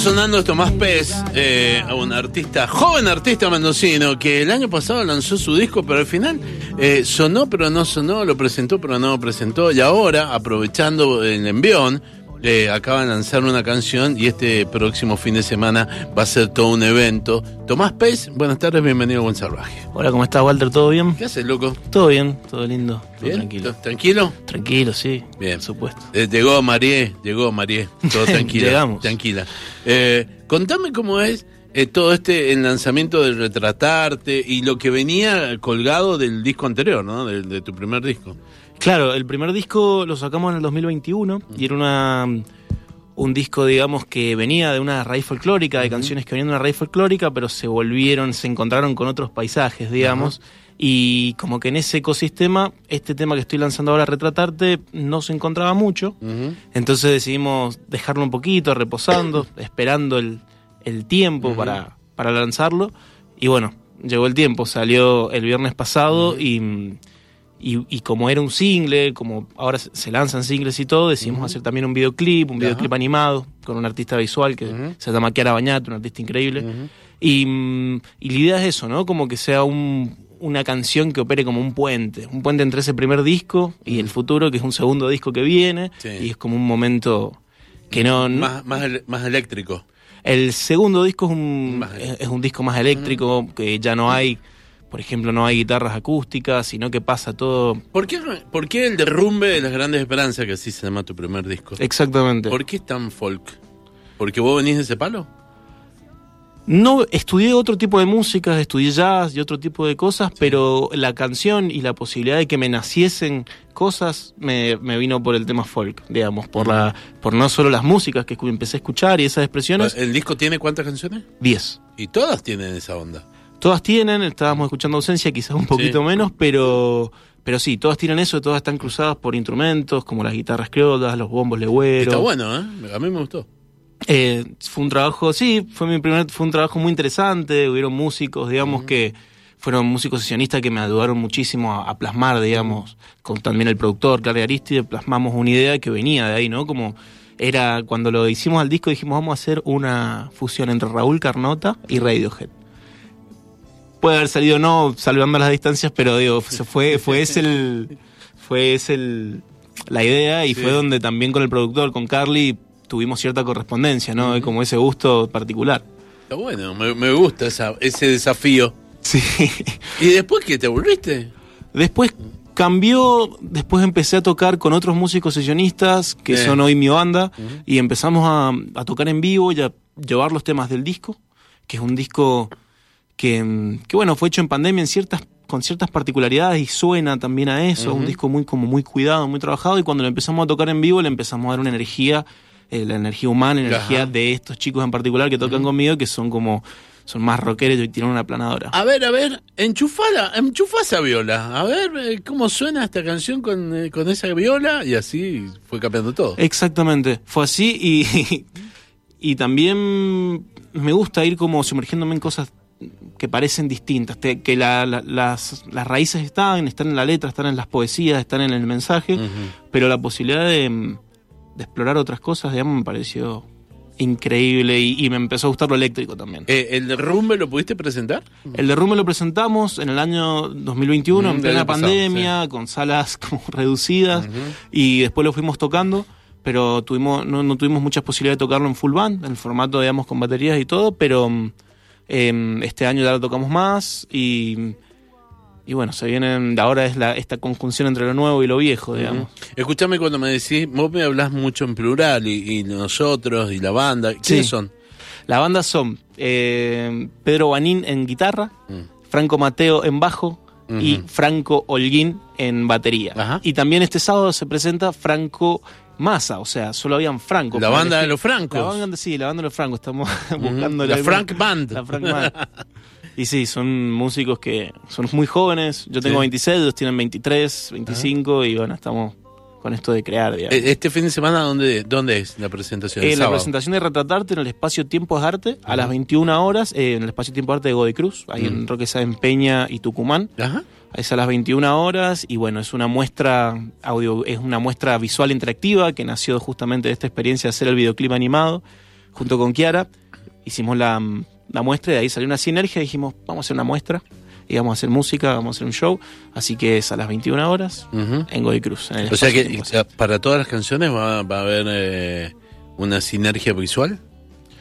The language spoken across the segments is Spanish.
Sonando Tomás Pez, eh, un artista, joven artista mendocino, que el año pasado lanzó su disco, pero al final eh, sonó pero no sonó, lo presentó pero no lo presentó, y ahora, aprovechando el envión, eh, acaba de lanzar una canción y este próximo fin de semana va a ser todo un evento. Tomás Pez, buenas tardes, bienvenido a Buen Salvaje. Hola, ¿cómo estás, Walter? ¿Todo bien? ¿Qué haces, loco? Todo bien, todo lindo. Todo tranquilo. ¿Tranquilo? Tranquilo, sí. Bien. Por supuesto. Eh, llegó Marie, llegó Marie. Todo tranquilo. Llegamos. Tranquila. Eh, contame cómo es eh, todo este el lanzamiento de Retratarte y lo que venía colgado del disco anterior, ¿no? De, tu primer disco. Claro, el primer disco lo sacamos en el 2021 y era una un disco, digamos, que venía de una raíz folclórica, de canciones que venían de una raíz folclórica, pero se volvieron, se encontraron con otros paisajes, digamos. Y como que en ese ecosistema, este tema que estoy lanzando ahora, Retratarte, no se encontraba mucho. Entonces decidimos dejarlo un poquito, reposando, esperando el, tiempo para, para lanzarlo. Y bueno, llegó el tiempo, salió el viernes pasado y y, como era un single, como ahora se lanzan singles y todo, decidimos hacer también un videoclip, un videoclip animado con un artista visual que se llama Kiara Bañato, un artista increíble. y, y, la idea es eso, ¿no? Como que sea un, una canción que opere como un puente, un puente entre ese primer disco y el futuro, que es un segundo disco que viene, y es como un momento que no... Más, más, eléctrico. El segundo disco es un, es, un disco más eléctrico, que ya no hay por ejemplo, no hay guitarras acústicas, sino que pasa todo. ¿Por qué, ¿Por qué el derrumbe de las grandes esperanzas, que así se llama tu primer disco? Exactamente. ¿Por qué es tan folk? ¿Porque vos venís de ese palo? No, estudié otro tipo de música, estudié jazz y otro tipo de cosas, pero la canción y la posibilidad de que me naciesen cosas me, vino por el tema folk, digamos, por la por no solo las músicas que empecé a escuchar y esas expresiones. ¿El disco tiene cuántas canciones? Diez. ¿Y todas tienen esa onda? Todas tienen, estábamos escuchando ausencia, quizás un poquito menos, pero pero sí, todas tienen eso, todas están cruzadas por instrumentos como las guitarras criollas, los bombos legüeros. Está bueno, ¿eh? A mí me gustó. Eh, fue un trabajo, sí, fue mi primer, fue un trabajo muy interesante, hubieron músicos, digamos, que fueron músicos sesionistas que me ayudaron muchísimo a, plasmar, digamos, con también el productor, Clary Aristide, plasmamos una idea que venía de ahí, ¿no? Como era, cuando lo hicimos al disco dijimos, vamos a hacer una fusión entre Raúl Carnota y Radiohead puede haber salido no salvando las distancias, pero digo, fue, fue ese el, fue ese el, la idea y fue donde también con el productor, con Carly, tuvimos cierta correspondencia, ¿no? Como ese gusto particular. Está bueno, me, gusta ese desafío. Sí. ¿Y después qué te volviste? Después cambió, después empecé a tocar con otros músicos sesionistas que son hoy mi banda y empezamos a, a, tocar en vivo y a llevar los temas del disco, que es un disco que, bueno, fue hecho en pandemia en ciertas con ciertas particularidades y suena también a eso, un disco muy como muy cuidado, muy trabajado y cuando lo empezamos a tocar en vivo le empezamos a dar una energía, eh, la energía humana, la energía de estos chicos en particular que tocan conmigo que son como son más rockeros y tienen una planadora. A ver, a ver, enchufala, enchufa esa viola. A ver eh, cómo suena esta canción con, eh, con esa viola y así fue cambiando todo. Exactamente, fue así y, y también me gusta ir como sumergiéndome en cosas que parecen distintas, que las, las, raíces están, están en la letra, están en las poesías, están en el mensaje, pero la posibilidad de, explorar otras cosas, digamos, me pareció increíble y, me empezó a gustar lo eléctrico también. Eh, ¿El derrumbe lo pudiste presentar? El derrumbe lo presentamos en el año 2021, en plena pandemia, con salas como reducidas, y después lo fuimos tocando pero tuvimos no, no, tuvimos muchas posibilidades de tocarlo en full band, en el formato, digamos, con baterías y todo, pero Em, este año ya lo tocamos más y, y bueno, se vienen, ahora es la, esta conjunción entre lo nuevo y lo viejo, digamos. Escúchame cuando me decís, vos me hablas mucho en plural y, nosotros y la banda, ¿quiénes son? La banda son eh, Pedro Banín en guitarra, Mm. Franco Mateo en bajo y. Franco Holguín en batería. Ajá. Y también este sábado se presenta Franco Massa, o sea, solo habían Franco. La banda de elegir. los francos. La banda, sí, la banda de los francos, estamos Ujú. buscando La Frank Band. La Frank Band. Y sí, son músicos que son muy jóvenes. Yo tengo Sí. 26, ellos tienen 23, 25 y bueno, estamos con esto de crear, digamos. Eh, Este fin de semana, ¿dónde, dónde es la presentación? Eh, la sábado. presentación de Retratarte en el espacio Tiempos de Arte a las 21 horas, eh, en el espacio Tiempo de Arte de Godoy Cruz, ahí en Roque en Peña y Tucumán. Ajá. Es a las 21 horas y bueno, es una muestra audio, es una muestra visual interactiva que nació justamente de esta experiencia de hacer el videoclip animado junto con Kiara. Hicimos la, la muestra y de ahí salió una sinergia y dijimos, vamos a hacer una muestra y vamos a hacer música, vamos a hacer un show. Así que es a las 21 horas en Godoy Cruz. en O sea que para todas las canciones va, va a haber eh, una sinergia visual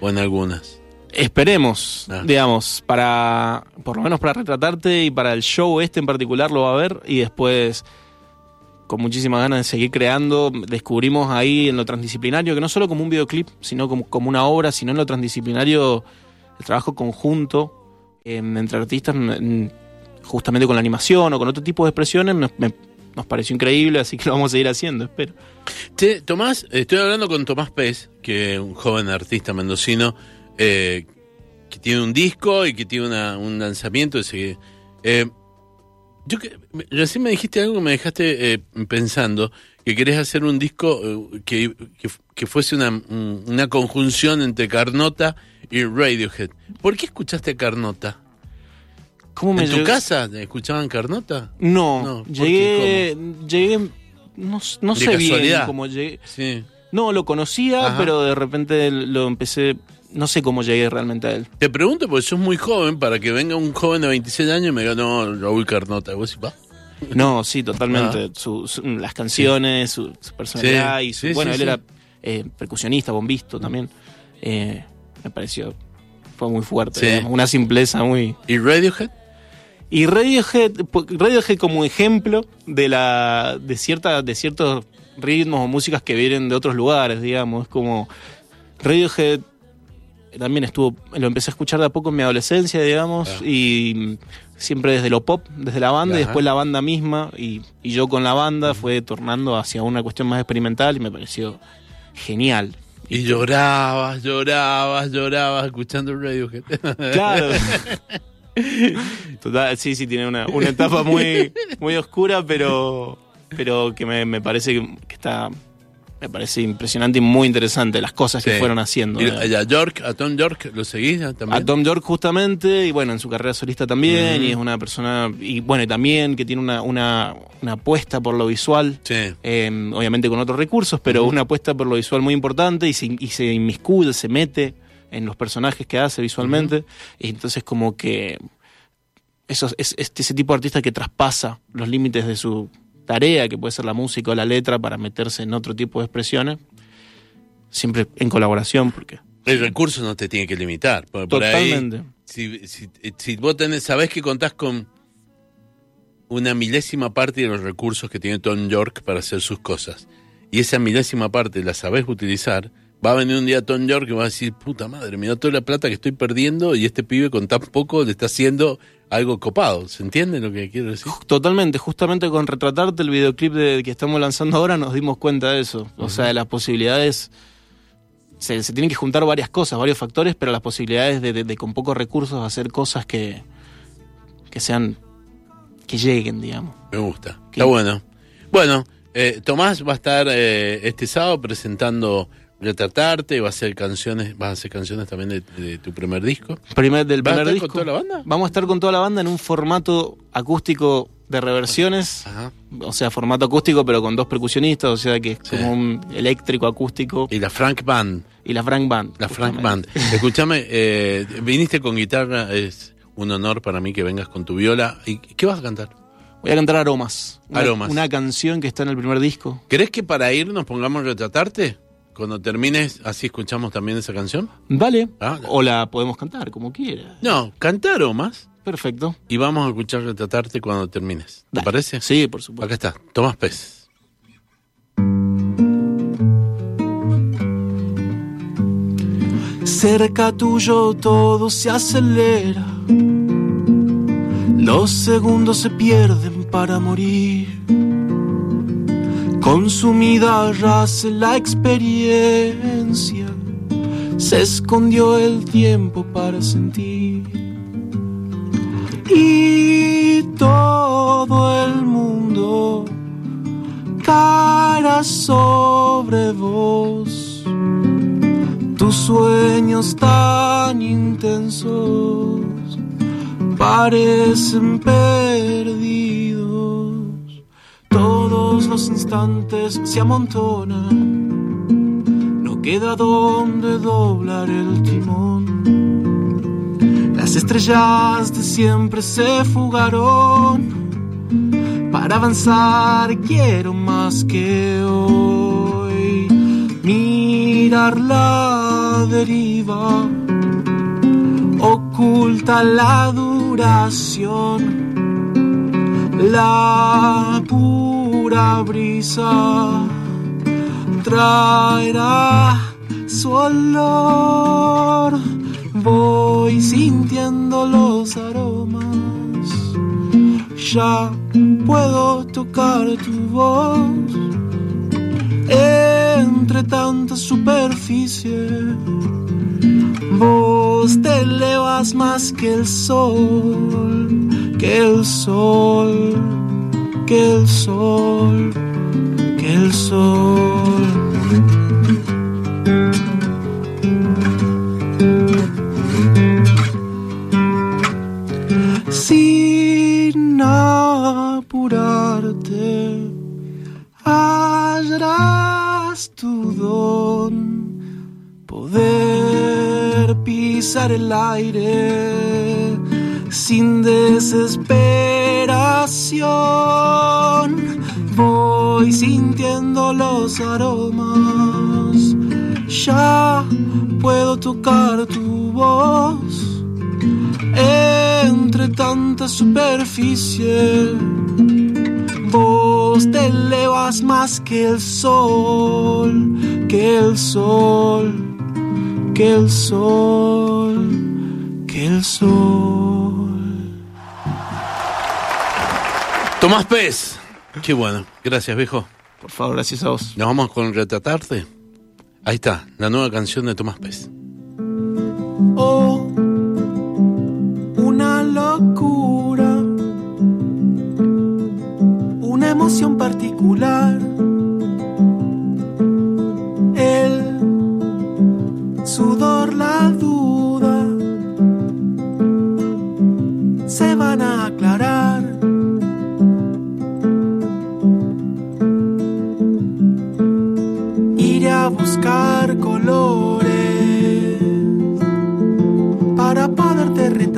o en algunas. Esperemos, Ah. digamos, para, por lo menos para retratarte y para el show este en particular lo va a ver y después, con muchísimas ganas de seguir creando, descubrimos ahí en lo transdisciplinario, que no solo como un videoclip, sino como, como una obra, sino en lo transdisciplinario, el trabajo conjunto entre artistas, justamente con la animación o con otro tipo de expresiones, me- nos pareció increíble, así que lo vamos a seguir haciendo, espero. Che, Tomás, estoy hablando con Tomás Pez, que es un joven artista mendocino eh, que tiene un disco y que tiene un lanzamiento. ese, eh, yo que, me- recién me dijiste algo que me dejaste eh, pensando, que querés hacer un disco eh, que, que, que fuese una, un- una conjunción entre Carnota y Radiohead. ¿Por qué escuchaste Carnota? ¿Cómo me ¿En tu casa escuchaban Carnota? No, No, ¿por llegué, llegué, no, no ¿De sé bien cómo llegué. Sí. No, lo conocía, Ajá. pero de repente lo empecé, no sé cómo llegué realmente a él. Te pregunto porque sos muy joven para que venga un joven de 26 años y me diga, no, Raúl Carnota. ¿Vos va? No, sí, totalmente. Ah. Su- su- las canciones, su, su personalidad Sí, y su, sí, bueno, él era eh, percusionista, bombisto también. Eh, me pareció, fue muy fuerte, digamos, una simpleza muy... ¿Y Radiohead? Y Radiohead, po- Radiohead como ejemplo de la de cierta de ciertos ritmos o músicas que vienen de otros lugares, digamos, es como Radiohead también estuvo lo empecé a escuchar de a poco en mi adolescencia, digamos, Ah. y siempre desde lo pop, desde la banda y después la banda misma y, y yo con la banda fue tornando hacia una cuestión más experimental y me pareció genial. Y llorabas, llorabas, llorabas escuchando Radiohead. Claro. Total, sí, sí, tiene una, una etapa muy, muy oscura, pero, pero que me, me parece que está. Me parece impresionante y muy interesante las cosas que fueron haciendo. Y ¿no? a York, a Tom York, ¿lo seguís también? A Tom York justamente, y bueno, en su carrera solista también, y es una persona, y bueno, y también que tiene una, una, una apuesta por lo visual, Sí. eh, obviamente con otros recursos, pero una apuesta por lo visual muy importante y se, y se inmiscuye, se mete en los personajes que hace visualmente. Y entonces como que eso, es, es ese tipo de artista que traspasa los límites de su tarea, que puede ser la música o la letra, para meterse en otro tipo de expresiones, siempre en colaboración, porque... El recurso no te tiene que limitar. por ahí, Totalmente. si, si, si vos tenés, sabés que contás con una milésima parte de los recursos que tiene Tom York para hacer sus cosas, y esa milésima parte la sabés utilizar, va a venir un día Tom York y va a decir, puta madre, mira toda la plata que estoy perdiendo y este pibe con tan poco le está haciendo algo copado. ¿Se entiende lo que quiero decir? Totalmente, justamente con Retratarte, el videoclip de, que estamos lanzando ahora, nos dimos cuenta de eso. O sea, de las posibilidades. Se, se tienen que juntar varias cosas, varios factores, pero las posibilidades de, de- de con pocos recursos hacer cosas que, que sean. que lleguen, digamos. Me gusta. Está bueno. Bueno, eh, Tomás va a estar eh, este sábado presentando Retratarte, va a hacer canciones, vas a hacer canciones también de, de tu primer disco. Primer, del ¿Vas a primer estar disco. con toda la banda? Vamos a estar con toda la banda en un formato acústico de reversiones. Ajá. O sea, formato acústico, pero con dos percusionistas, o sea que es Sí. como un eléctrico acústico. Y la Frank Band. Y la Frank Band. La Frank. Band. Escúchame, eh, viniste con guitarra, es un honor para mí que vengas con tu viola. ¿Y qué vas a cantar? Voy a cantar Aromas. Una, Aromas. Una canción que está en el primer disco. ¿Querés que para ir nos pongamos Retratarte? Cuando termines, así escuchamos también esa canción. Vale. Ah, o la podemos cantar, como quiera. No, cantar o más. Perfecto. Y vamos a escuchar Retratarte cuando termines. ¿Te Dale. parece? Sí, por supuesto. Acá está, Tomás Pez. Cerca tuyo todo se acelera. Los segundos se pierden para morir. Consumida race la experiencia. Se escondió el tiempo para sentir. Y todo el mundo cara sobre vos. Tus sueños tan intensos parecen perdidos. Los instantes se amontonan. No queda donde doblar el timón. Las estrellas de siempre se fugaron. Para avanzar quiero más que hoy. Mirar la deriva oculta la duración. La pura brisa traerá su olor. Voy sintiendo los aromas. Ya puedo tocar tu voz entre tanta superficie. Vos te elevas más que el sol, que el sol, que el sol, que el sol. Sin apurarte, hallarás tu don, poder pisar el aire sin desesperación. Voy sintiendo los aromas, ya puedo tocar tu voz entre tanta superficie. Vos te elevas más que el sol, que el sol, que el sol, que el sol. Tomás Pez. Qué bueno. Gracias, viejo. Por favor, gracias a vos. Nos vamos con Retratarte. Ahí está, la nueva canción de Tomás Pez. Oh,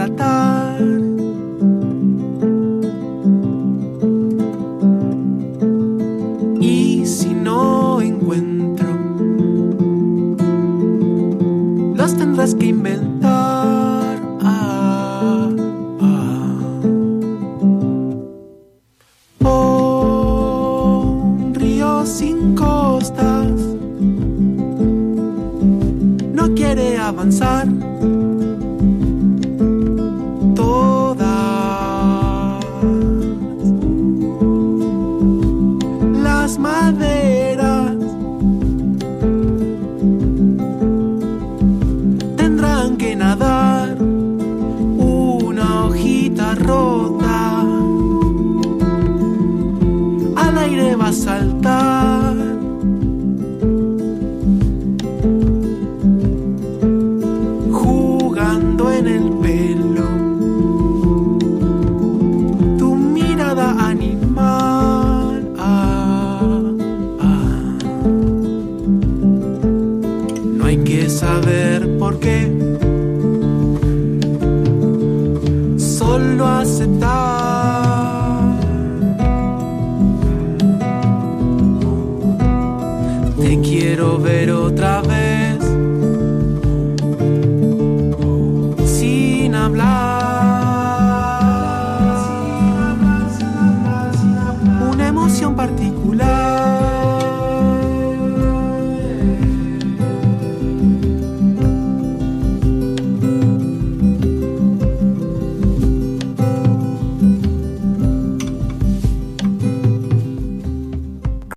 retratar. Y si no encuentro, los tendrás que inventar. Ah, ah. Un río sin costas no quiere avanzar. Te quiero ver otra vez.